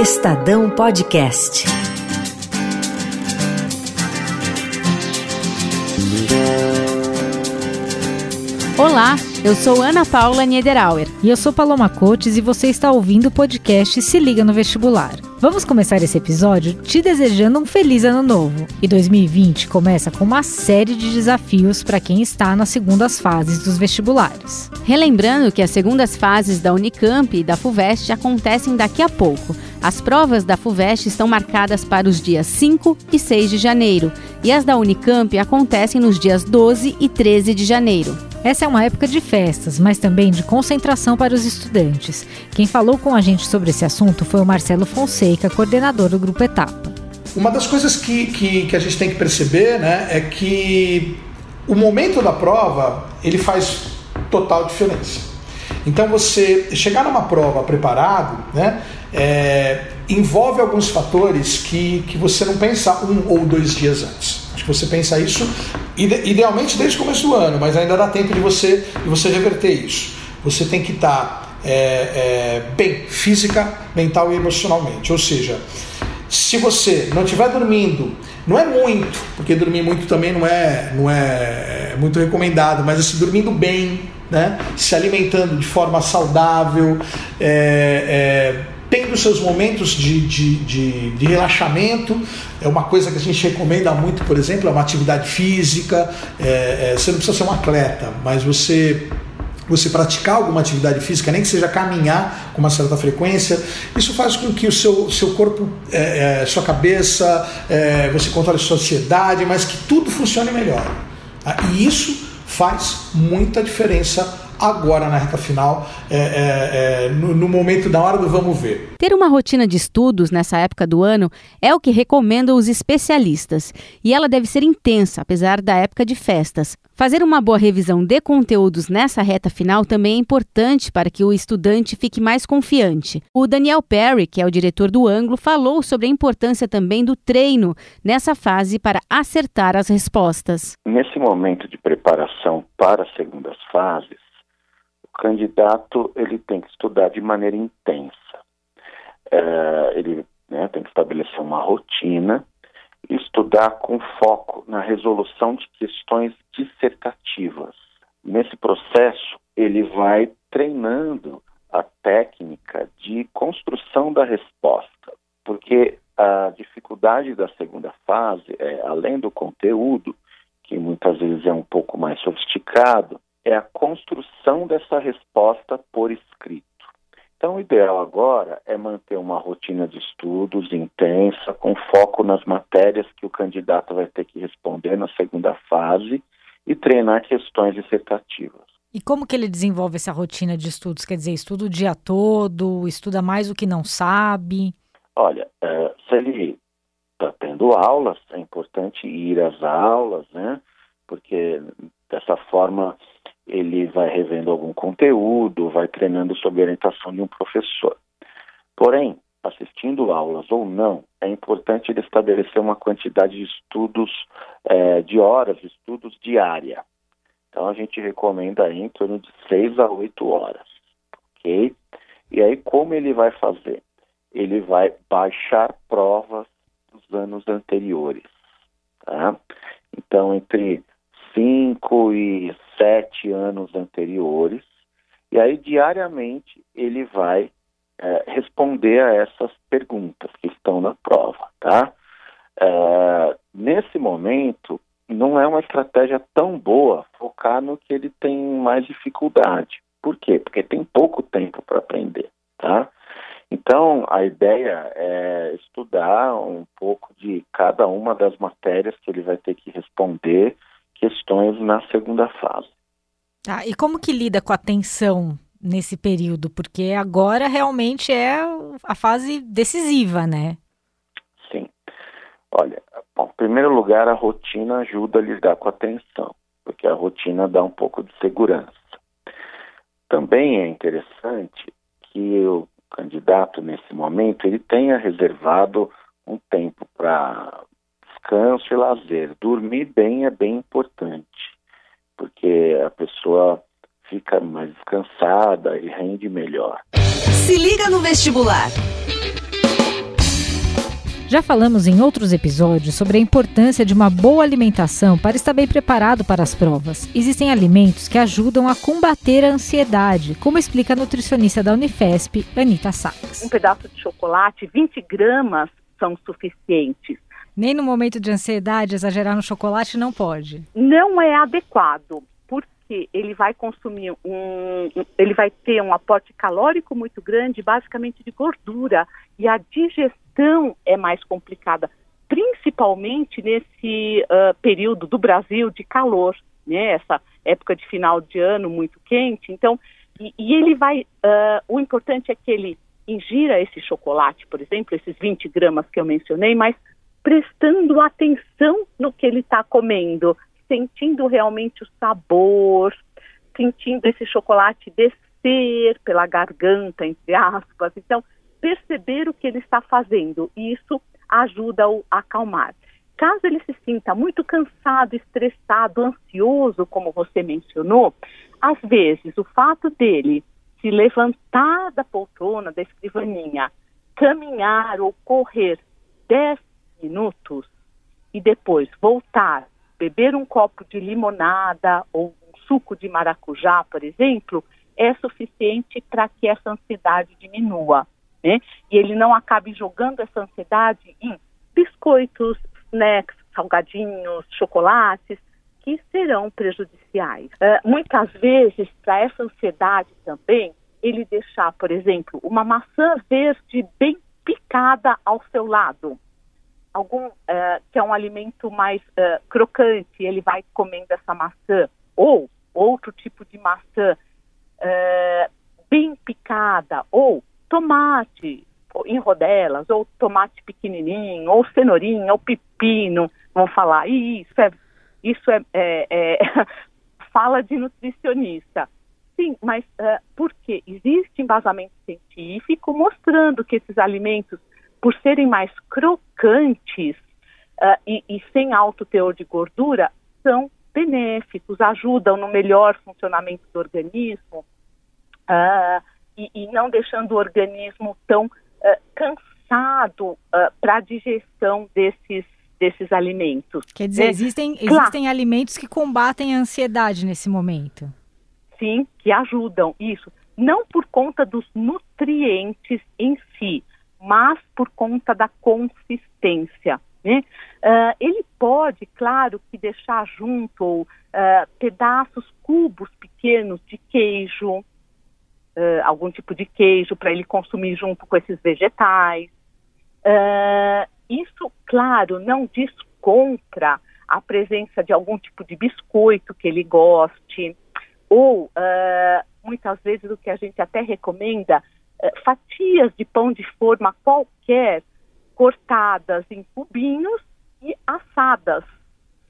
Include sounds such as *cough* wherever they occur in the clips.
Estadão Podcast. Olá, eu sou Ana Paula Niederauer. E eu sou Paloma Cotes e você está ouvindo o podcast Se Liga no Vestibular. Vamos começar esse episódio te desejando um feliz ano novo. E 2020 começa com uma série de desafios para quem está nas segundas fases dos vestibulares. Relembrando que as segundas fases da Unicamp e da FUVEST acontecem daqui a pouco. As provas da FUVEST estão marcadas para os dias 5 e 6 de janeiro, e as da Unicamp acontecem nos dias 12 e 13 de janeiro. Essa é uma época de festas, mas também de concentração para os estudantes. Quem falou com a gente sobre esse assunto foi o Marcelo Fonseca, coordenador do Grupo Etapa. Uma das coisas que, que, que a gente tem que perceber né, é que o momento da prova ele faz total diferença. Então você chegar numa prova preparado, né, é, envolve alguns fatores que, que você não pensa um ou dois dias antes. Acho que você pensa isso idealmente desde o começo do ano, mas ainda dá tempo de você, de você reverter isso. Você tem que estar tá, é, é, bem física, mental e emocionalmente. Ou seja, se você não estiver dormindo, não é muito, porque dormir muito também não é, não é muito recomendado, mas assim, dormindo bem, né? se alimentando de forma saudável, é, é tendo seus momentos de, de, de, de, relaxamento. É uma coisa que a gente recomenda muito, por exemplo, é uma atividade física. É, é, você não precisa ser um atleta, mas você você praticar alguma atividade física, nem que seja caminhar com uma certa frequência, isso faz com que o seu, seu corpo, é, é, sua cabeça, é, você controle sua ansiedade, mas que tudo funcione melhor. Tá? E isso faz muita diferença agora na reta final, é, é, é, no, no, momento da hora do vamos ver. Ter uma rotina de estudos nessa época do ano é o que recomendam os especialistas. E ela deve ser intensa, apesar da época de festas. Fazer uma boa revisão de conteúdos nessa reta final também é importante para que o estudante fique mais confiante. O Daniel Perry, que é o diretor do ângulo, falou sobre a importância também do treino nessa fase para acertar as respostas. Nesse momento de preparação para as segundas fases, candidato ele tem que estudar de maneira intensa. É, ele né, tem que estabelecer uma rotina e estudar com foco na resolução de questões dissertativas. Nesse processo, ele vai treinando a técnica de construção da resposta, porque a dificuldade da segunda fase é, além do conteúdo, que muitas vezes é um pouco mais sofisticado, é a construção dessa resposta por escrito. Então, o ideal agora é manter uma rotina de estudos intensa, com foco nas matérias que o candidato vai ter que responder na segunda fase e treinar questões dissertativas. E como que ele desenvolve essa rotina de estudos? Quer dizer, estuda o dia todo, estuda mais o que não sabe? Olha, é, se ele está tendo aulas, é importante ir às aulas, né? Porque dessa forma ele vai revendo algum conteúdo, vai treinando sob orientação de um professor. Porém, assistindo aulas ou não, é importante ele estabelecer uma quantidade de estudos, é, de horas estudos diária. Então, a gente recomenda aí em torno de 6 a 8 horas, ok? E aí, como ele vai fazer? Ele vai baixar provas dos anos anteriores, tá? Então, entre 5 e sete anos anteriores, e aí diariamente ele vai é, responder a essas perguntas que estão na prova, tá? É, nesse momento, não é uma estratégia tão boa focar no que ele tem mais dificuldade. Por quê? Porque tem pouco tempo para aprender, tá? Então, a ideia é estudar um pouco de cada uma das matérias que ele vai ter que responder questões na segunda fase. Tá, e como que lida com a tensão nesse período? Porque agora realmente é a fase decisiva, né? Sim. Olha, bom, em primeiro lugar, a rotina ajuda a lidar com a tensão, porque a rotina dá um pouco de segurança. Também é interessante que o candidato, nesse momento, ele tenha reservado um tempo para descanso e lazer. Dormir bem é bem importante, porque a pessoa fica mais descansada e rende melhor. Se liga no vestibular. Já falamos em outros episódios sobre a importância de uma boa alimentação para estar bem preparado para as provas. Existem alimentos que ajudam a combater a ansiedade, como explica a nutricionista da Unifesp, Anita Sachs. Um pedaço de chocolate, 20 gramas, são suficientes. Nem no momento de ansiedade, exagerar no chocolate não pode. Não é adequado, porque ele vai consumir um. ele vai ter um aporte calórico muito grande, basicamente de gordura. E a digestão gestão é mais complicada, principalmente nesse uh, período do Brasil de calor, né? Essa época de final de ano muito quente. Então, e, e ele vai. Uh, o importante é que ele ingira esse chocolate, por exemplo, esses 20 gramas que eu mencionei, mas prestando atenção no que ele está comendo, sentindo realmente o sabor, sentindo esse chocolate descer pela garganta, entre aspas. Então, perceber o que ele está fazendo e isso ajuda-o a acalmar. Caso ele se sinta muito cansado, estressado, ansioso, como você mencionou, às vezes o fato dele se levantar da poltrona, da escrivaninha, caminhar ou correr 10 minutos e depois voltar, beber um copo de limonada ou um suco de maracujá, por exemplo, é suficiente para que essa ansiedade diminua né? E ele não acabe jogando essa ansiedade em biscoitos, snacks, salgadinhos, chocolates, que serão prejudiciais. Uh, muitas vezes, para essa ansiedade também, ele deixar, por exemplo, uma maçã verde bem picada ao seu lado, algum uh, que é um alimento mais uh, crocante, ele vai comendo essa maçã, ou outro tipo de maçã bem picada, ou tomate em rodelas, ou tomate pequenininho, ou cenourinha, ou pepino, vão falar, isso é, isso é, é, é *laughs* fala de nutricionista. Sim, mas uh, por quê? Existe embasamento científico mostrando que esses alimentos, por serem mais crocantes uh, e, e, sem alto teor de gordura, são benéficos, ajudam no melhor funcionamento do organismo. Uh, e, e não deixando o organismo tão uh, cansado uh, para a digestão desses, desses alimentos. Quer dizer, existem, claro. existem alimentos que combatem a ansiedade nesse momento. Sim, que ajudam, isso. Não por conta dos nutrientes em si, mas por conta da consistência. Né? Uh, ele pode, claro, que deixar junto uh, pedaços, cubos pequenos de queijo, uh, algum tipo de queijo para ele consumir junto com esses vegetais. Isso, claro, não diz contra a presença de algum tipo de biscoito que ele goste, ou muitas vezes o que a gente até recomenda, fatias de pão de forma qualquer, cortadas em cubinhos e assadas,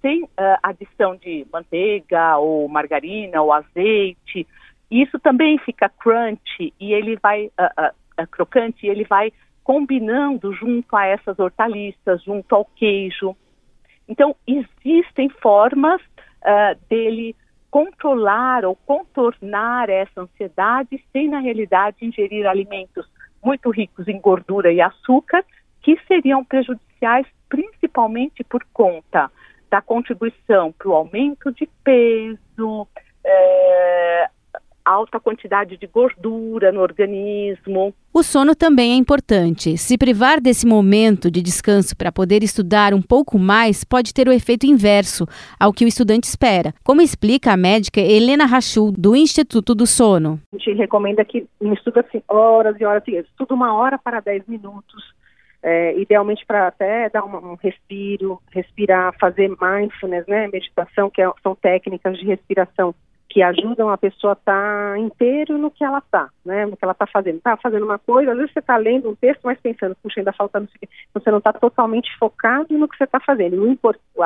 sem adição de manteiga ou margarina ou azeite, isso também fica crunch e ele vai uh, uh, uh, crocante e ele vai combinando junto a essas hortaliças, junto ao queijo. Então existem formas dele controlar ou contornar essa ansiedade sem na realidade ingerir alimentos muito ricos em gordura e açúcar que seriam prejudiciais principalmente por conta da contribuição para o aumento de peso, eh, alta quantidade de gordura no organismo. O sono também é importante. Se privar desse momento de descanso para poder estudar um pouco mais pode ter o efeito inverso ao que o estudante espera, como explica a médica Helena Rachul, do Instituto do Sono. A gente recomenda que estuda assim horas e horas, assim, estuda uma hora para dez minutos, é, idealmente para até dar um, um, respiro, respirar, fazer mindfulness, né, meditação, que é, são técnicas de respiração que ajudam a pessoa a estar tá inteiro no que ela está, né? No que ela está fazendo. Está fazendo uma coisa, às vezes você está lendo um texto, mas pensando, puxa, ainda falta não sei o então você não está totalmente focado no que você está fazendo.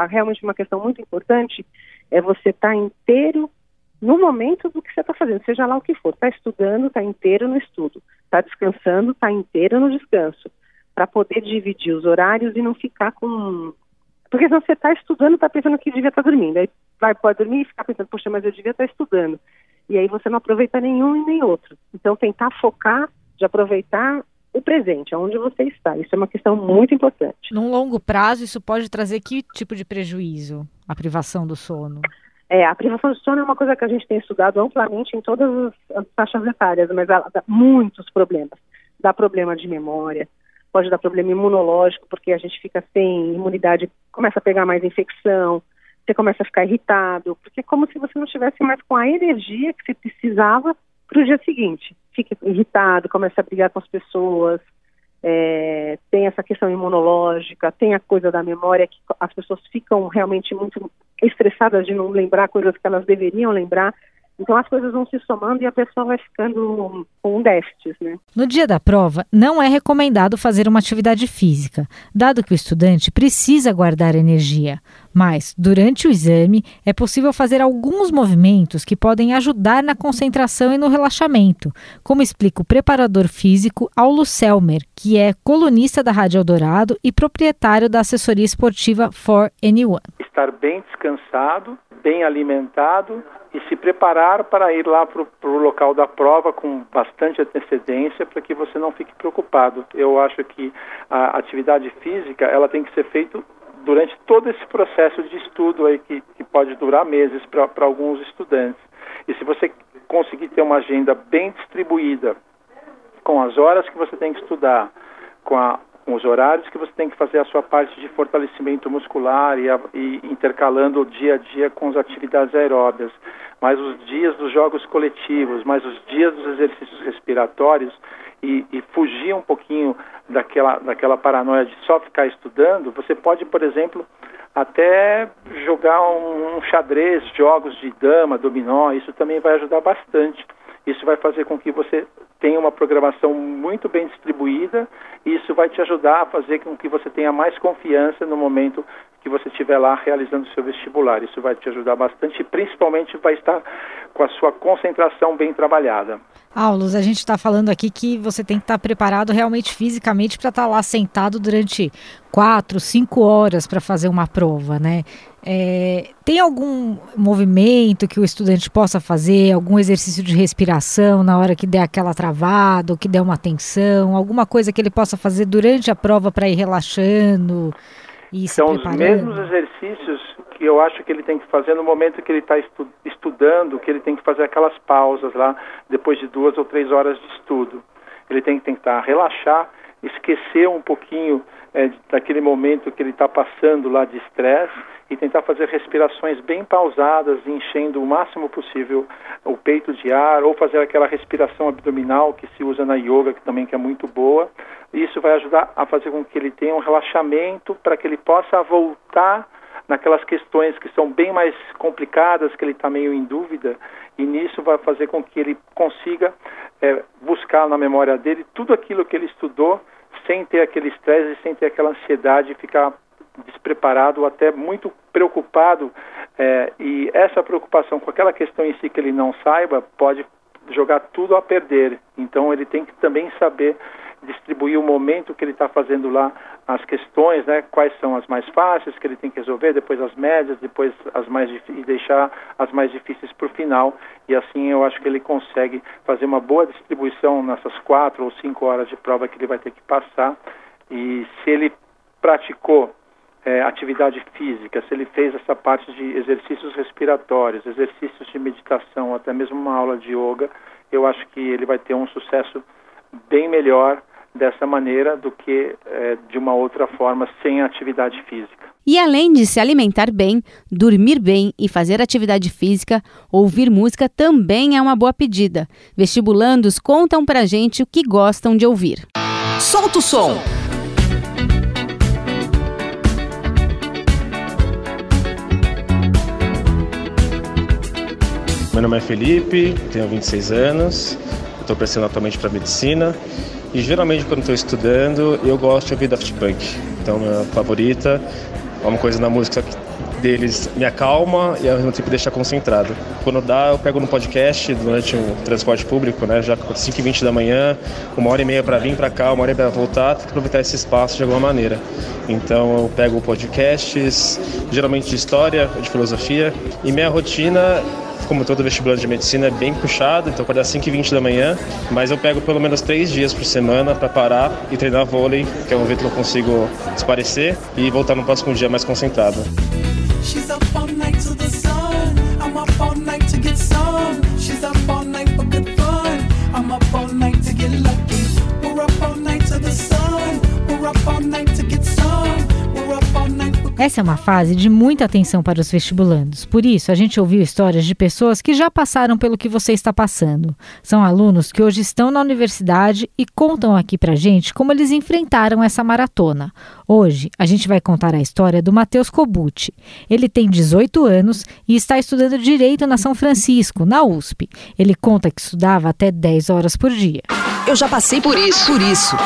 Realmente uma questão muito importante é você estar tá inteiro no momento do que você está fazendo, seja lá o que for. Está estudando, está inteiro no estudo. Está descansando, está inteiro no descanso. Para poder dividir os horários e não ficar com porque se você está estudando, está pensando que devia estar tá dormindo. Aí vai, pode dormir e ficar pensando, poxa, mas eu devia estar tá estudando. E aí você não aproveita nenhum e nem outro. Então tentar focar de aproveitar o presente, aonde você está. Isso é uma questão muito importante. Num longo prazo, isso pode trazer que tipo de prejuízo? A privação do sono? É, a privação de sono é uma coisa que a gente tem estudado amplamente em todas as faixas etárias, mas ela dá muitos problemas. Dá problema de memória, pode dar problema imunológico, porque a gente fica sem imunidade, começa a pegar mais infecção, você começa a ficar irritado, porque é como se você não estivesse mais com a energia que você precisava para o dia seguinte. Fica irritado, começa a brigar com as pessoas, é, tem essa questão imunológica, tem a coisa da memória que as pessoas ficam realmente muito estressadas de não lembrar coisas que elas deveriam lembrar. Então as coisas vão se somando e a pessoa vai ficando com um déficit, né? No dia da prova, não é recomendado fazer uma atividade física, dado que o estudante precisa guardar energia. Mas, durante o exame, é possível fazer alguns movimentos que podem ajudar na concentração e no relaxamento, como explica o preparador físico Aulo Selmer, que é colunista da Rádio Eldorado e proprietário da assessoria esportiva For Anyone. Estar bem descansado, bem alimentado, e se preparar para ir lá para o local da prova com bastante antecedência para que você não fique preocupado. Eu acho que a atividade física ela tem que ser feita durante todo esse processo de estudo aí que, que pode durar meses para alguns estudantes. E se você conseguir ter uma agenda bem distribuída, com as horas que você tem que estudar, com a, com os horários que você tem que fazer a sua parte de fortalecimento muscular e, a, e intercalando o dia a dia com as atividades aeróbias, mais os dias dos jogos coletivos, mais os dias dos exercícios respiratórios e, e fugir um pouquinho daquela, daquela paranoia de só ficar estudando, você pode, por exemplo, até jogar um, um xadrez, jogos de dama, dominó, isso também vai ajudar bastante. Isso vai fazer com que você tenha uma programação muito bem distribuída e isso vai te ajudar a fazer com que você tenha mais confiança no momento que você estiver lá realizando o seu vestibular. Isso vai te ajudar bastante e principalmente vai estar com a sua concentração bem trabalhada. Aulos, a gente está falando aqui que você tem que estar preparado realmente fisicamente para estar lá sentado durante quatro, cinco horas para fazer uma prova, né? É, tem algum movimento que o estudante possa fazer, algum exercício de respiração na hora que der aquela travada, ou que der uma tensão, alguma coisa que ele possa fazer durante a prova para ir relaxando e São os mesmos exercícios que eu acho que ele tem que fazer no momento que ele está estu estudando, que ele tem que fazer aquelas pausas lá, depois de duas ou três horas de estudo. Ele tem que tentar relaxar, esquecer um pouquinho é, daquele momento que ele está passando lá de estresse e tentar fazer respirações bem pausadas, enchendo o máximo possível o peito de ar, ou fazer aquela respiração abdominal que se usa na yoga, que também que é muito boa. Isso vai ajudar a fazer com que ele tenha um relaxamento para que ele possa voltar naquelas questões que são bem mais complicadas, que ele está meio em dúvida, e nisso vai fazer com que ele consiga é, buscar na memória dele tudo aquilo que ele estudou sem ter aquele estresse sem ter aquela ansiedade ficar despreparado até muito preocupado é, e essa preocupação com aquela questão em si que ele não saiba pode jogar tudo a perder. Então ele tem que também saber distribuir o momento que ele está fazendo lá as questões, né? Quais são as mais fáceis que ele tem que resolver, depois as médias, depois as mais e deixar as mais difíceis para o final. E assim eu acho que ele consegue fazer uma boa distribuição nessas quatro ou cinco horas de prova que ele vai ter que passar. E se ele praticou é, atividade física, se ele fez essa parte de exercícios respiratórios, exercícios de meditação, até mesmo uma aula de yoga, eu acho que ele vai ter um sucesso bem melhor dessa maneira do que é, de uma outra forma sem atividade física. E além de se alimentar bem, dormir bem e fazer atividade física, ouvir música também é uma boa pedida. Vestibulandos contam pra gente o que gostam de ouvir. Solta o som! Meu nome é Felipe, tenho 26 anos, estou prestando atualmente para medicina e geralmente quando estou estudando eu gosto de ouvir Daft Punk. Então minha favorita é uma coisa na música deles me acalma e ao mesmo tempo deixa concentrado. Quando dá, eu pego no podcast durante o transporte público, né, já 5h20 da manhã, uma hora e meia para vir para cá, uma hora e para voltar, tenho que aproveitar esse espaço de alguma maneira. Então eu pego podcasts, geralmente de história, de filosofia, e minha rotina como todo vestibular de medicina, é bem puxado, então acordar às 5h20 da manhã, mas eu pego pelo menos três dias por semana para parar e treinar vôlei, que é um jeito que eu consigo esparecer e voltar no próximo dia mais concentrado. Essa é uma fase de muita atenção para os vestibulandos. Por isso, a gente ouviu histórias de pessoas que já passaram pelo que você está passando. São alunos que hoje estão na universidade e contam aqui para gente como eles enfrentaram essa maratona. Hoje, a gente vai contar a história do Matheus Cobucci. Ele tem 18 anos e está estudando Direito na São Francisco, na USP. Ele conta que estudava até 10 horas por dia. Eu já passei por isso, por isso.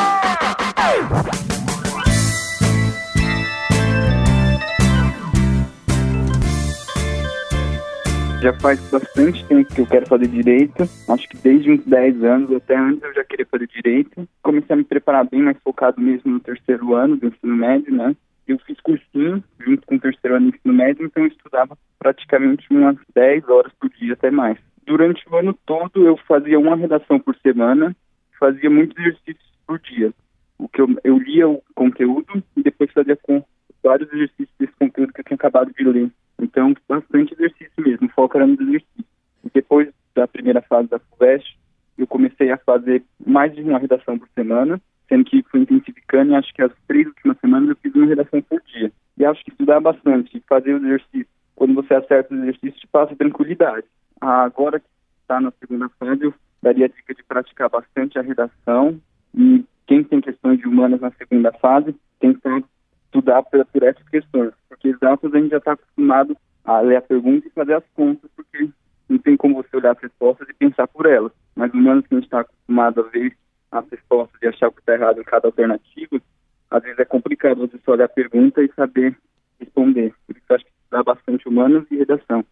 Já faz bastante tempo que eu quero fazer direito. Acho que desde uns 10 anos, até antes eu já queria fazer direito. Comecei a me preparar bem mais focado mesmo no terceiro ano do ensino médio, né? Eu fiz cursinho junto com o terceiro ano do ensino médio, então eu estudava praticamente umas 10 horas por dia, até mais. Durante o ano todo eu fazia uma redação por semana, fazia muitos exercícios por dia. O que eu, eu lia o conteúdo e depois fazia com vários exercícios desse conteúdo que eu tinha acabado de ler. Então, bastante exercício mesmo, foco era no exercício. E depois da primeira fase da FUVEST, eu comecei a fazer mais de uma redação por semana, sendo que fui intensificando e acho que as três últimas semanas eu fiz uma redação por dia. E acho que estudar bastante, fazer o exercício, quando você acerta o exercício, te passa tranquilidade. Agora que está na segunda fase, eu daria a dica de praticar bastante a redação e quem tem questões de humanas na segunda fase, tentar estudar por, por essas questões porque exatas a gente já está acostumado a ler a pergunta e fazer as contas, porque não tem como você olhar as respostas e pensar por elas. Mas humanos que a gente está acostumado a ver as respostas e achar o que está errado em cada alternativa, às vezes é complicado você só olhar a pergunta e saber responder. Por isso acho que dá bastante humanos e redação.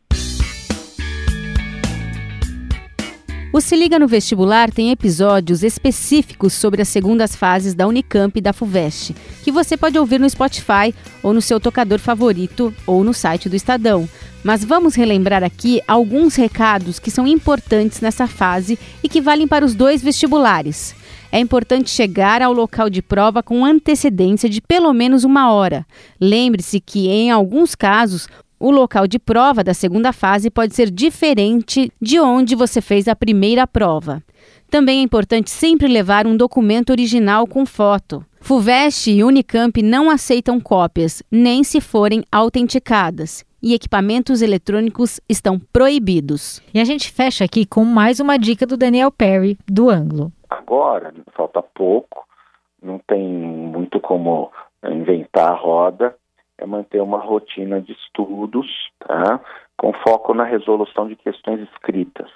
O Se Liga no Vestibular tem episódios específicos sobre as segundas fases da Unicamp e da FUVEST, que você pode ouvir no Spotify ou no seu tocador favorito ou no site do Estadão. Mas vamos relembrar aqui alguns recados que são importantes nessa fase e que valem para os dois vestibulares. É importante chegar ao local de prova com antecedência de pelo menos uma hora. Lembre-se que, em alguns casos, o local de prova da segunda fase pode ser diferente de onde você fez a primeira prova. Também é importante sempre levar um documento original com foto. FUVEST e Unicamp não aceitam cópias, nem se forem autenticadas. E equipamentos eletrônicos estão proibidos. E a gente fecha aqui com mais uma dica do Daniel Perry, do Anglo. Agora, falta pouco, não tem muito como inventar a roda é manter uma rotina de estudos, tá? com foco na resolução de questões escritas.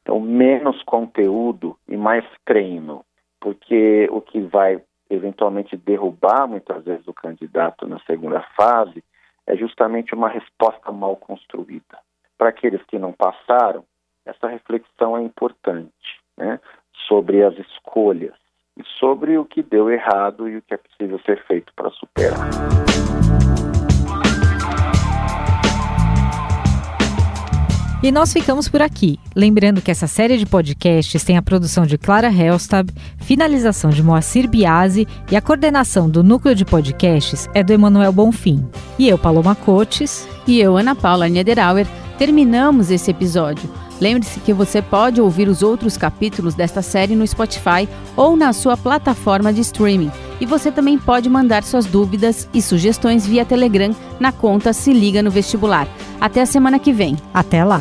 Então, menos conteúdo e mais treino, porque o que vai eventualmente derrubar muitas vezes o candidato na segunda fase é justamente uma resposta mal construída. Para aqueles que não passaram, essa reflexão é importante né? Sobre as escolhas e sobre o que deu errado e o que é possível ser feito para superar. E nós ficamos por aqui. Lembrando que essa série de podcasts tem a produção de Clara Helstab, finalização de Moacir Biasi e a coordenação do núcleo de podcasts é do Emanuel Bonfim. E eu, Paloma Cotes. E eu, Ana Paula Niederauer, terminamos esse episódio. Lembre-se que você pode ouvir os outros capítulos desta série no Spotify ou na sua plataforma de streaming. E você também pode mandar suas dúvidas e sugestões via Telegram na conta Se Liga no Vestibular. Até a semana que vem. Até lá!